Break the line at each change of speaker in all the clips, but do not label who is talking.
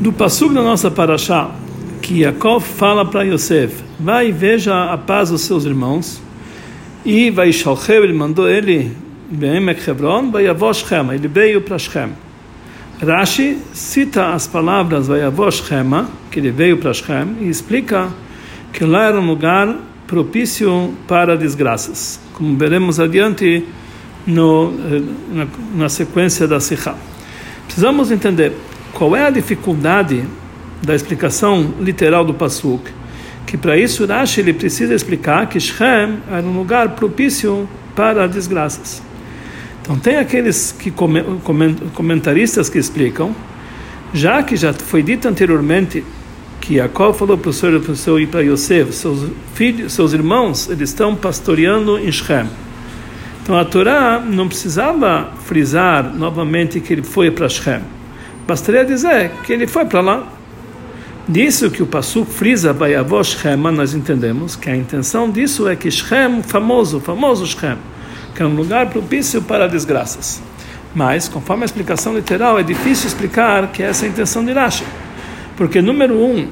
Do passo da nossa paraxá, que Yaakov fala para Yosef, vai e veja a paz dos seus irmãos, e vai Shalchev, ele mandou ele, Hebron, vai Shema, ele veio para Shem. Rashi cita as palavras vai Shema, que ele veio para Shem, e explica que lá era um lugar propício para desgraças, como veremos adiante no, eh, na, na sequência da Sikha. Precisamos entender qual é a dificuldade da explicação literal do Pasuk, que para isso Rashi ele precisa explicar que Shem era um lugar propício para desgraças. Então tem aqueles que comentaristas que explicam, já que já foi dito anteriormente que Jacob falou para o seu, seu e para Yosef, seus filhos, seus irmãos, eles estão pastoreando em Shem. Então a Torá não precisava frisar novamente que ele foi para Shem. Bastaria dizer que ele foi para lá. Disso que o Passuk frisa Bayavosh Shema, nós entendemos que a intenção disso é que Shem, famoso, famoso Shem, que é um lugar propício para desgraças. Mas, conforme a explicação literal, é difícil explicar que essa é a intenção de Rashi. Porque, número um,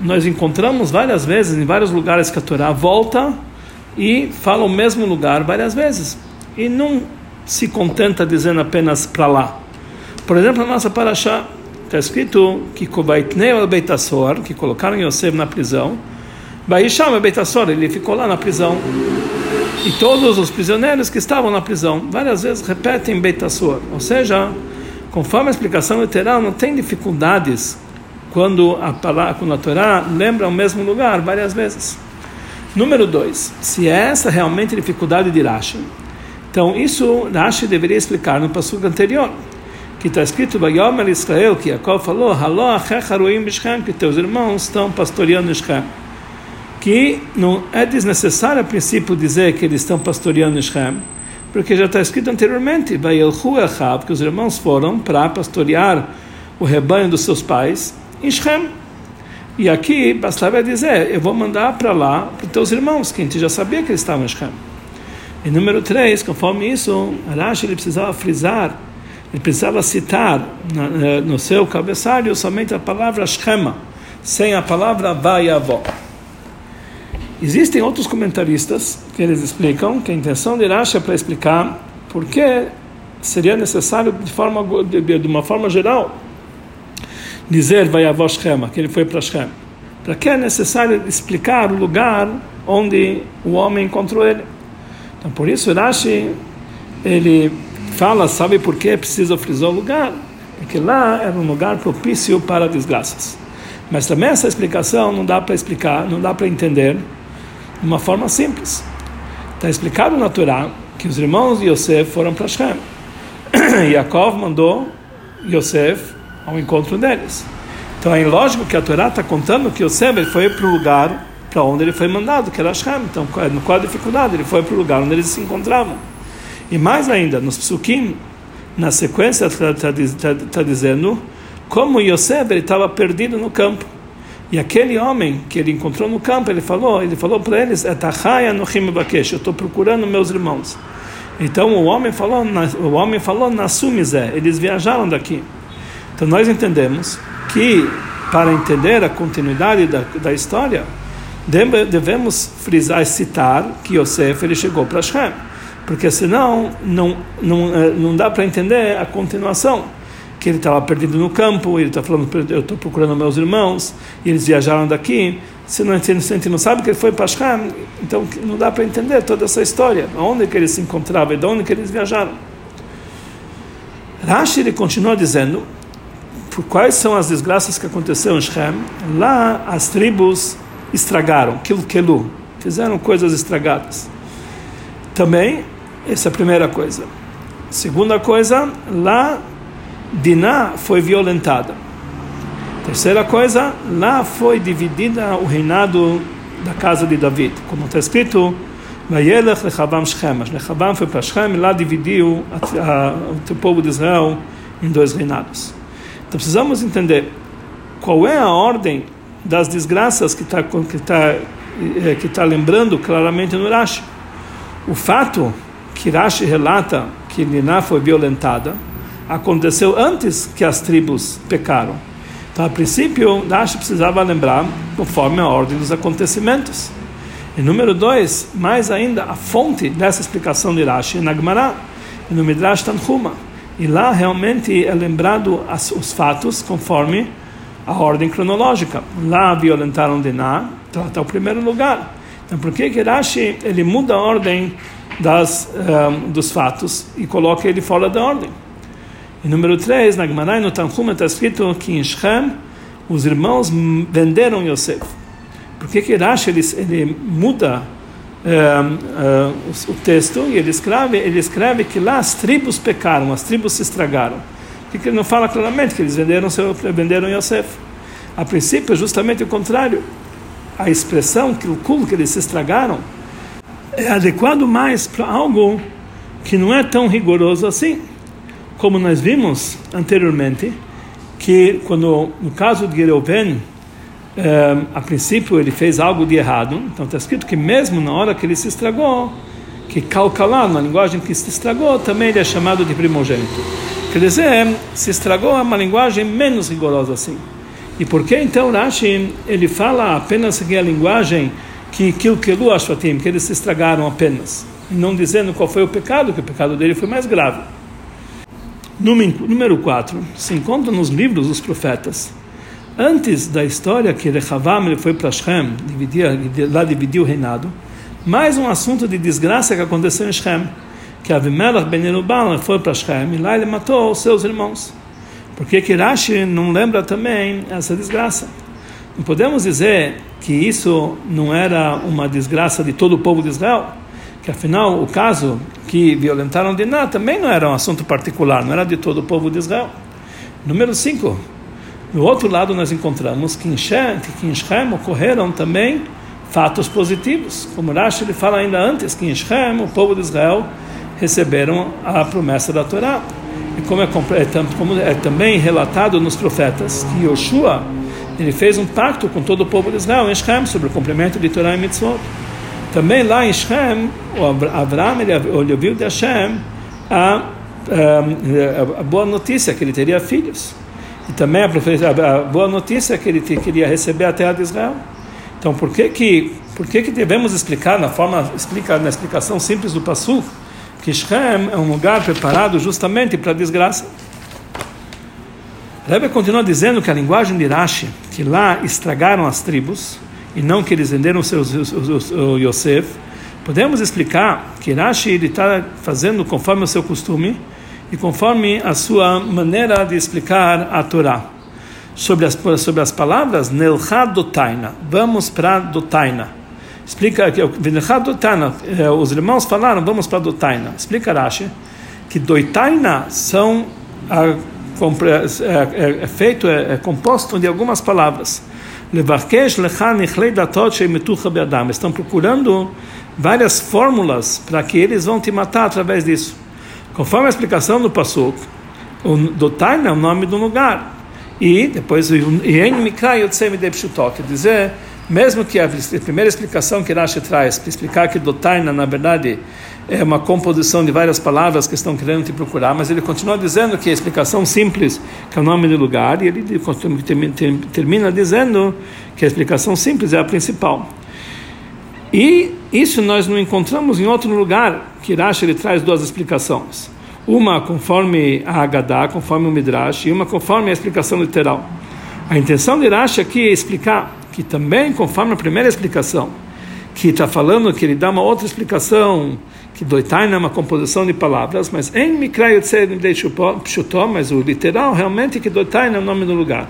nós encontramos várias vezes, em vários lugares que a Torá volta e fala o mesmo lugar várias vezes. E não se contenta dizendo apenas para lá. Por exemplo, na nossa paraxá está escrito que Kovaitneu Beitassor, que colocaram Yosef na prisão, Baisham Beitassor, ele ficou lá na prisão. E todos os prisioneiros que estavam na prisão, várias vezes repetem Beitassor. Ou seja, conforme a explicação literal, não tem dificuldades quando a, palavra, quando a Torá lembra o mesmo lugar várias vezes. Número dois, se é essa realmente a dificuldade de Rashi, então isso Rashi deveria explicar no passo anterior que está escrito Bayomer Israel, que Jacob falou, Haló Achecharuim Bishchem, que teus irmãos estão pastoreando Shem. Que não é desnecessário a princípio dizer que eles estão pastoreando Shem, porque já está escrito anteriormente, Vayelchu Echab, que os irmãos foram para pastorear o rebanho dos seus pais em Shem. E aqui bastava dizer, eu vou mandar para lá para os teus irmãos, que a gente já sabia que eles estavam em Shem. E número 3, conforme isso, Arash ele precisava frisar ele precisava citar no seu cabeçalho somente a palavra Shema, sem a palavra Vayavó. Existem outros comentaristas que eles explicam que a intenção de Rashi é para explicar por que seria necessário de, forma, de, de uma forma geral dizer Vayavó Shema, que ele foi para Shem. Para que é necessário explicar o lugar onde o homem encontrou ele. Então por isso Rashi ele fala, sabe por que precisa frisar o lugar? Porque lá era um lugar propício para desgraças. Mas também essa explicação não dá para explicar, não dá para entender de uma forma simples. Está explicado na Torá que os irmãos de Yosef foram para Shem. Yaakov mandou Yosef ao encontro deles. Então é lógico que a Torá está contando que Yosef foi para o lugar para onde ele foi mandado, que era Shem. Então, qual a dificuldade? Ele foi para o lugar onde eles se encontravam. E mais ainda, nos psukim, na sequência está tá, tá, tá dizendo como Yosef estava perdido no campo. E aquele homem que ele encontrou no campo, ele falou, ele falou para eles, eu estou procurando meus irmãos. Então o homem falou, o homem falou na Sumizé, eles viajaram daqui. Então nós entendemos que para entender a continuidade da, da história, devemos frisar, citar que Yosef ele chegou para Shem porque senão não, não, eh, não dá para entender a continuação. Que ele estava perdido no campo, ele está falando, eu estou procurando meus irmãos, e eles viajaram daqui. Se não, se a gente não sabe que ele foi para Shem, então não dá para entender toda essa história, onde que ele se encontrava e de onde que eles viajaram. Rashi ele continua dizendo por quais são as desgraças que aconteceram em Shem. Lá as tribos estragaram, Kilkelu, fizeram coisas estragadas. Também essa é a primeira coisa. Segunda coisa, lá Diná foi violentada. Terceira coisa, lá foi dividida o reinado da casa de David, como está escrito, Vayelech Lechavam. Lechavam foi para Shechem e lá dividiu a, a, o povo de Israel em dois reinados. Então precisamos entender qual é a ordem das desgraças que está que tá, eh, que tá lembrando claramente no Rashi. O fato que relata que Niná foi violentada aconteceu antes que as tribos pecaram. Então, a princípio, Rashi precisava lembrar conforme a ordem dos acontecimentos. E número dois, mais ainda, a fonte dessa explicação de Rashi na Gemara, no Midrash Tanhuma. E lá realmente é lembrado as, os fatos conforme a ordem cronológica. Lá violentaram Diná, está o primeiro lugar. Então por que que Rashi ele muda a ordem das, um, dos fatos e coloca ele fora da ordem? E número 3, na Gemara no Tanhuma está escrito que em Shem os irmãos venderam Yosef. Por que que Rashi ele, ele muda uh, o, o, texto e ele escreve, ele escreve que lá as tribos pecaram, as tribos se estragaram. Por que ele não fala claramente que eles venderam, seu, venderam Yosef? A princípio é justamente o contrário. A expressão que o culto que eles se estragaram é adequado mais para algo que não é tão rigoroso assim. Como nós vimos anteriormente, que quando no caso de Reuven é, a princípio ele fez algo de errado, então está escrito que mesmo na hora que ele se estragou, que calcalar, na linguagem que se estragou, também ele é chamado de primogênito. Quer dizer, se estragou é uma linguagem menos rigorosa assim. E por que então Rashi ele fala apenas que a linguagem que kilkelu ashvatim, que eles se estragaram apenas, não dizendo qual foi o pecado, que o pecado dele foi mais grave. Número 4, se encontra nos livros dos profetas antes da história que Rehavam ele foi para Shem, dividir, lá dividiu o reinado, mais um assunto de desgraça que aconteceu em Shem, que Avimelech ben Yerubal foi para Shem e lá ele matou os seus irmãos. Por que Rashi não lembra também essa desgraça? Não podemos dizer que isso não era uma desgraça de todo o povo de Israel, que afinal o caso que violentaram Diná também não era um assunto particular, não era de todo o povo de Israel. Número 5. Do outro lado, nós encontramos que em Shem, que em Shem ocorreram também fatos positivos. Como Rashi ele fala ainda antes, que em Shem o povo de Israel receberam a promessa da Torá. E como é, é, como é também relatado nos profetas, que Yoshua ele fez um pacto com todo o povo de Israel em Shem sobre o cumprimento de Torá e Mitzvot. Também lá em Shem, o Abraham ele ouviu de Hashem a, a, a boa notícia que ele teria filhos. E também a, a, boa notícia que ele queria receber a terra de Israel. Então, por que que, por que, que devemos explicar, na forma, explica, na explicação simples do Passu, que Shem é um lugar preparado justamente para a desgraça? Rebbe continua dizendo que a linguagem de Rashi, que lá estragaram as tribos, e não que eles venderam o Yosef, podemos explicar que Rashi está fazendo conforme o seu costume, e conforme a sua maneira de explicar a Torá. Sobre as, sobre as palavras Nelcha Dotaina, vamos para Dotaina. Explica que Dotaina, eh, os irmãos falaram, vamos para Dotaina. Explica Rashi que Dotaina são a, é, é, é, feito, é, é composto de algumas palavras. Estão procurando várias fórmulas para que eles vão te matar através disso. Conforme a explicação do Pasuk, o Dotaina é o nome do lugar. E depois, quer dizer, mesmo que a primeira explicação que Rashi traz, para explicar que Dotaina, na verdade, é uma composição de várias palavras que estão querendo te procurar, mas ele continua dizendo que a explicação simples, que é o nome do lugar, e ele termina dizendo que a explicação simples é a principal. E isso nós não encontramos em outro lugar que Rashi ele traz duas explicações. Uma conforme a Haggadah, conforme o Midrash, e uma conforme a explicação literal. A intenção de Rashi aqui é explicar que também, conforme a primeira explicação, que está falando que ele dá uma outra explicação, que Doitaina é uma composição de palavras, mas em Mikra Pshutó, mas o literal realmente é que Doitaina é o nome do lugar.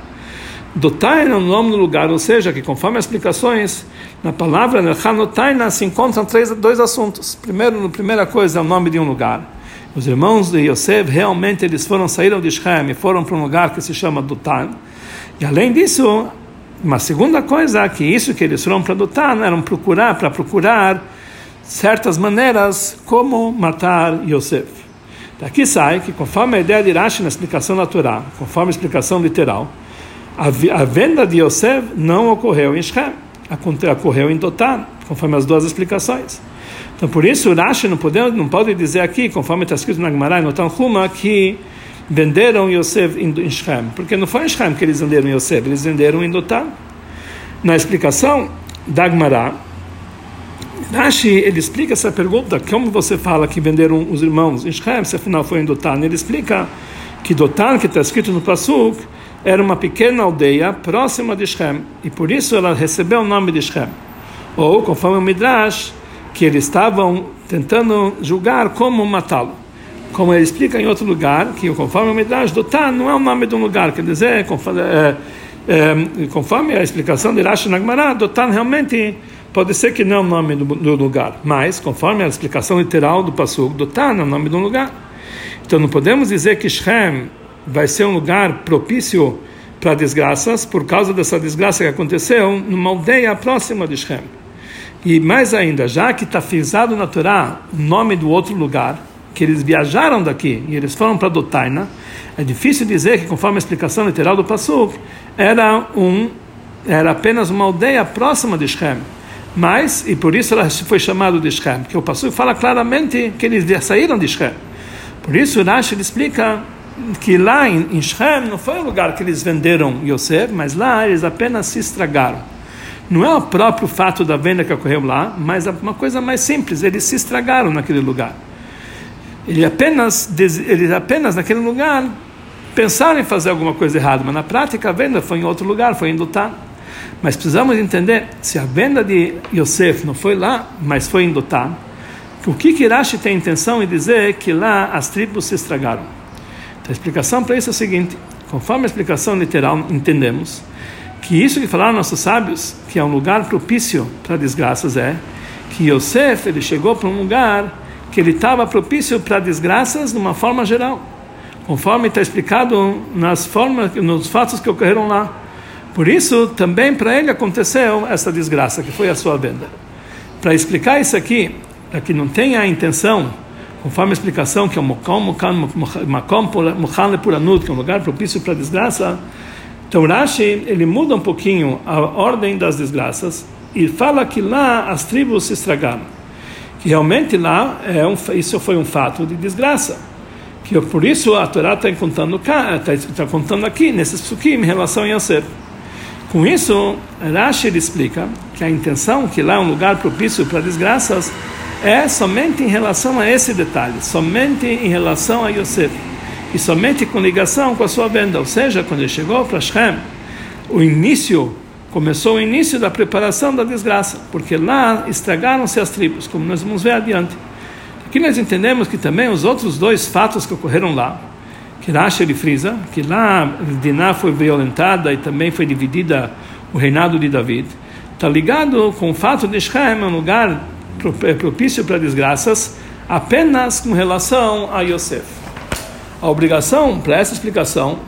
Dotaina é o nome do lugar, ou seja, que conforme as explicações, na palavra Hanotaina se encontram três, dois assuntos. Primeiro, a primeira coisa é o nome de um lugar. Os irmãos de Yosef realmente eles foram saíram de Shem e foram para um lugar que se chama Dotan. E além disso, uma segunda coisa que isso que eles foram para Dotan eram procurar para procurar certas maneiras como matar Yosef. Daqui sai que conforme a ideia de Rashi na explicação Torá, conforme a explicação literal, a, a venda de Yosef não ocorreu em Shem, ocorreu em Dotan, conforme as duas explicações. Então, por isso, Rashi não pode, não pode dizer aqui, conforme está escrito na Gemara no Tanhuma, que venderam Yosef em Shem, porque não foi em Shem que eles venderam Yosef, eles venderam em Dotan. Na explicação da Agmará, Rashi, ele explica essa pergunta, como você fala que venderam os irmãos em Shem, se afinal foi em Dotan, ele explica que Dotan, que está escrito no Pasuk, era uma pequena aldeia próxima de Shem, e por isso ela recebeu o nome de Shem. Ou, conforme o Midrash, que eles estavam tentando julgar como matá-lo. Como ele explica em outro lugar, que conforme o Midrash, Dotan não é o nome de um lugar, quer dizer, conforme, é, é, conforme a explicação de Rashi Nagmará, Dotan realmente pode ser que não é o nome do, do, lugar, mas conforme a explicação literal do Pasuk, Dotan é o nome de um lugar. Então não podemos dizer que Shem vai ser um lugar propício para desgraças por causa dessa desgraça que aconteceu numa aldeia próxima de Shem. E mais ainda, já que está frisado na Torá o nome do outro lugar, que eles viajaram daqui e eles foram para Dotaina, é difícil dizer que, conforme a explicação literal do Passuk, era, um, era apenas uma aldeia próxima de Shem. Mas, e por isso ela foi chamada de Shem, porque o Passuk fala claramente que eles saíram de Shem. Por isso, Rashi explica que lá em, em Shem não foi o lugar que eles venderam Yosef, mas lá eles apenas se estragaram. Não é o próprio fato da venda que ocorreu lá, mas é uma coisa mais simples, eles se estragaram naquele lugar. Ele apenas, eles apenas naquele lugar pensaram em fazer alguma coisa errada, mas na prática a venda foi em outro lugar, foi em Dotan. Mas precisamos entender, se a venda de Yosef não foi lá, mas foi em Dotan, o que Kirashi tem intenção em dizer que lá as tribos se estragaram? Então, a explicação para isso é a seguinte: conforme a explicação literal entendemos que isso que falaram nossos sábios, que é um lugar propício para desgraças, é que Yosef ele chegou para um lugar que ele estava propício para desgraças de uma forma geral, conforme está explicado nas formas, nos fatos que ocorreram lá. Por isso, também para ele aconteceu essa desgraça, que foi a sua venda. Para explicar isso aqui, para que não tenha a intenção conforme a explicação que é o Makom Mochan Lepuranut, que é um lugar propício para desgraça, então Rashi ele muda um pouquinho a ordem das desgraças e fala que lá as tribos se estragaram. Que realmente lá é um, isso foi um fato de desgraça. Que por isso a Torá está contando, está, está contando aqui, nesses psukim, em relação a Yosef. Com isso, Rashi explica que a intenção que lá é um lugar propício para desgraças é somente em relação a esse detalhe, somente em relação a Yosef, e somente com ligação com a sua venda. Ou seja, quando ele chegou para Shem, o início, começou o início da preparação da desgraça, porque lá estragaram-se as tribos, como nós vamos ver adiante. Aqui nós entendemos que também os outros dois fatos que ocorreram lá, que Rashi ele frisa, que lá Diná foi violentada e também foi dividida o reinado de David, está ligado com o fato de Shem, um lugar propício para desgraças apenas com relação a Yosef. A obrigação para essa explicação,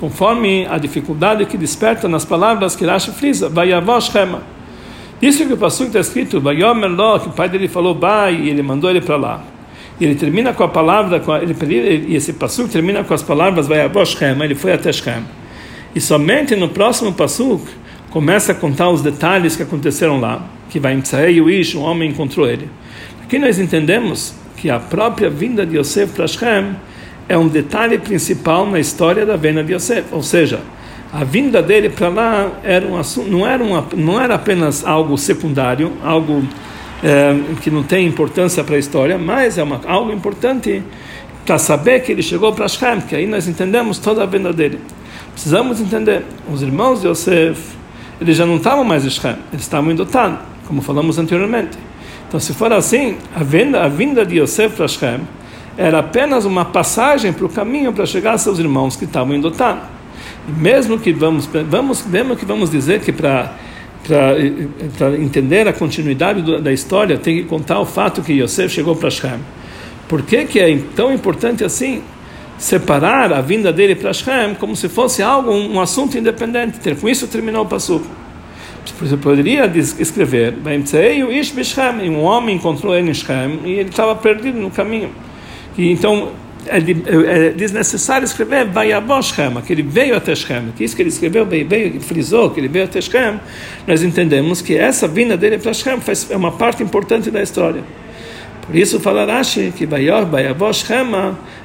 conforme a dificuldade que desperta nas palavras que Rashi frisa, vai Shema. Isso que o Pasuk está escrito, Vayomer Lo, que o pai dele falou, vai, e ele mandou ele para lá. E ele termina com a palavra, com a, ele, e esse Pasuk termina com as palavras, vai Shema, ele foi até Shem. E somente no próximo Pasuk começa a contar os detalhes que aconteceram lá que vai em o Ish, um homem encontrou ele. Aqui nós entendemos que a própria vinda de Yosef para Shem é um detalhe principal na história da venda de Yosef, ou seja, a vinda dele para lá era um assunto, não era uma, não era apenas algo secundário, algo é, que não tem importância para a história, mas é uma, algo importante para saber que ele chegou para Shem, que aí nós entendemos toda a venda dele. Precisamos entender, os irmãos de Yosef, eles já não estavam mais em Shem, eles estavam em Dotan como falamos anteriormente. Então, se for assim, a, venda, a vinda de Yosef para Shem era apenas uma passagem para o caminho para chegar a seus irmãos que estavam em Dotan. E mesmo que vamos, vamos, mesmo que vamos dizer que para para entender a continuidade da história, tem que contar o fato que Yosef chegou para Shem. Por que, que é tão importante assim separar a vinda dele para Shem como se fosse algo, um, assunto independente? Com isso terminou o passo. Você poderia escrever, um homem encontrou ele em Shem e ele estava perdido no caminho. E então é, é desnecessário escrever Vayabó Shem, que ele veio até Shem. Que isso que ele escreveu, veio, frisou que ele veio até Shem, nós entendemos que essa vinda dele para Shem é uma parte importante da história. Por isso fala Rashi que Vayabó Shem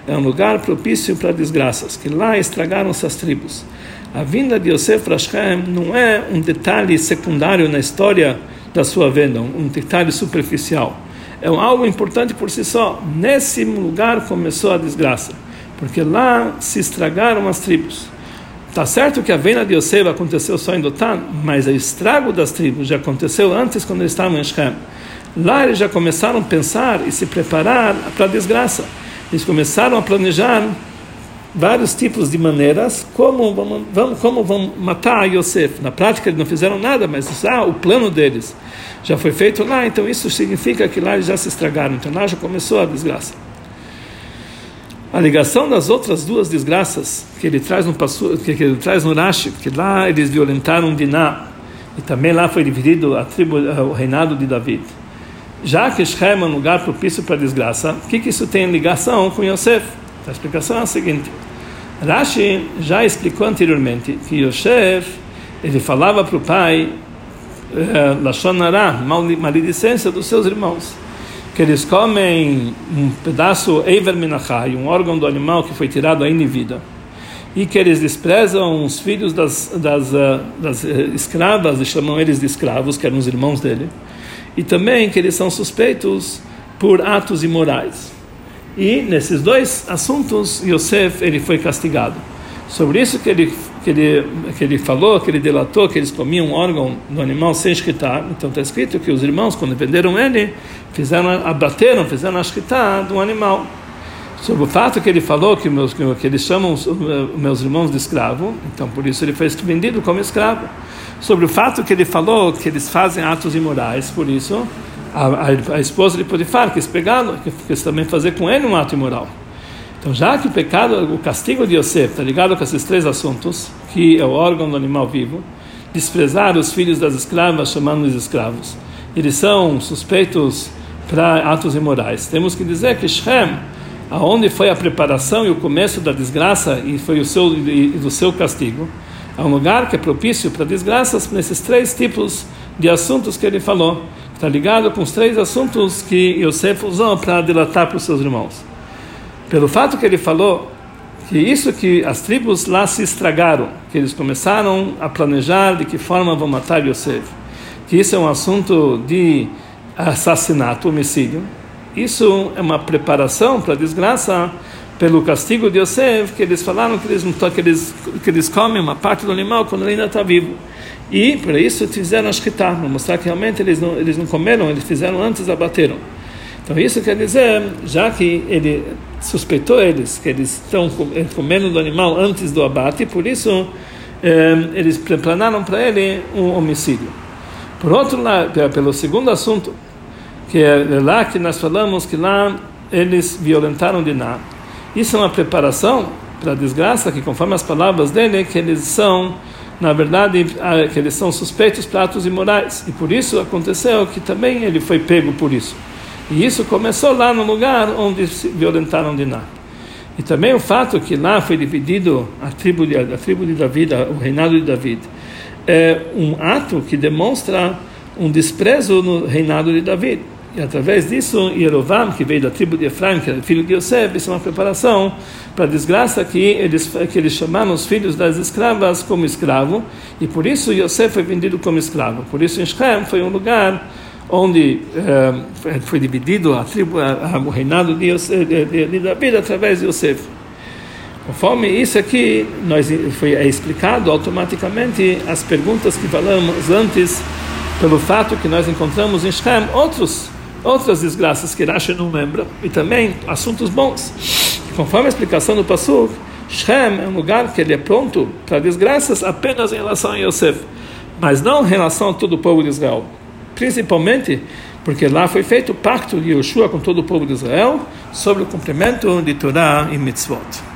é um lugar propício para desgraças, que lá estragaram-se as tribos. A vinda de Yosef para Shem não é um detalhe secundário na história da sua venda, um detalhe superficial. É algo importante por si só. Nesse lugar começou a desgraça, porque lá se estragaram as tribos. Tá certo que a venda de Yosef aconteceu só em Dotan, mas o estrago das tribos já aconteceu antes quando eles estavam em Shem. Lá eles já começaram a pensar e se preparar para a desgraça. Eles começaram a planejar vários tipos de maneiras como vão, como vão matar Yosef. Na prática eles não fizeram nada, mas ah, o plano deles já foi feito lá, então isso significa que lá eles já se estragaram. Então lá já começou a desgraça. A ligação das outras duas desgraças que ele traz no que ele traz no Rashi, que lá eles violentaram Diná e também lá foi dividido a tribo, o reinado de David. Já que Shem é um lugar propício para desgraça, o que, que isso tem ligação com Yosef? A explicação é a seguinte: Rashi já explicou anteriormente que Yosef ele falava para o pai eh, maledicência dos seus irmãos. Que eles comem um pedaço Eiver Minachai, um órgão do animal que foi tirado ainda em vida, e que eles desprezam os filhos das, das, uh, das uh, escravas, e chamam eles de escravos, que eram os irmãos dele, e também que eles são suspeitos por atos imorais. E nesses dois assuntos, Yosef ele foi castigado. Sobre isso que ele que ele, que ele falou, que ele delatou que eles comiam um órgão do animal sem escritar. Então está escrito que os irmãos, quando venderam ele, fizeram, abateram, fizeram a do animal. Sobre o fato que ele falou que, meus, que eles chamam os meus irmãos de escravo, então por isso ele foi vendido como escravo. Sobre o fato que ele falou que eles fazem atos imorais, por isso a, a, a esposa de Potifar quis pegá-lo, quis também fazer com ele um ato imoral. Então, já que o pecado, o castigo de Yosef está ligado com esses três assuntos, que é o órgão do animal vivo, desprezar os filhos das escravas, chamando-os escravos, eles são suspeitos para atos imorais. Temos que dizer que Shem, aonde foi a preparação e o começo da desgraça e foi o seu e do seu castigo, é um lugar que é propício para desgraças nesses três tipos de assuntos que ele falou. Está ligado com os três assuntos que Yosef usou para dilatar para os seus irmãos pelo fato que ele falou que isso que as tribos lá se estragaram, que eles começaram a planejar de que forma vão matar Yosef, que isso é um assunto de assassinato, homicídio, isso é uma preparação para a desgraça pelo castigo de Yosef, que eles falaram que eles, que eles, que eles comem uma parte do animal quando ele ainda está vivo. E para isso fizeram a shkita, para mostrar que realmente eles não, eles não comeram, eles fizeram antes, abateram. Então isso quer dizer, já que ele suspeitou eles que eles estão eh, comendo do animal antes do abate, por isso eh, eles planaram para ele um homicídio. Por outro lado, pelo segundo assunto, que é lá que nós falamos que lá eles violentaram Diná. Isso é uma preparação para a desgraça, que conforme as palavras dele, que eles são, na verdade, que eles são suspeitos para atos imorais. E por isso aconteceu que também ele foi pego por isso. E isso começou lá no lugar onde se violentaram Diná. E também o fato que lá foi dividido a tribo de, a tribo de David, o reinado de David, é um ato que demonstra um desprezo no reinado de David. E através disso, Yerovam, que veio da tribo de Efraim, que era filho de Yosef, isso é uma preparação para a desgraça que eles, que eles chamaram os filhos das escravas como escravo, e por isso Yosef foi vendido como escravo. Por isso, Shem foi um lugar onde uh, foi dividido a tribo, a, a, o reinado de, Yosef, de, de, de David através de Yosef. Conforme isso aqui nós foi é explicado automaticamente as perguntas que falamos antes pelo fato que nós encontramos em Shem outros outras desgraças que Rashi não lembra e também assuntos bons. Conforme a explicação do Pasuk, Shem é um lugar que ele é pronto para desgraças apenas em relação a Yosef, mas não em relação a todo o povo de Israel principalmente porque lá foi feito o pacto de Yeshua com todo o povo de Israel sobre o cumprimento de Torá e mitzvot.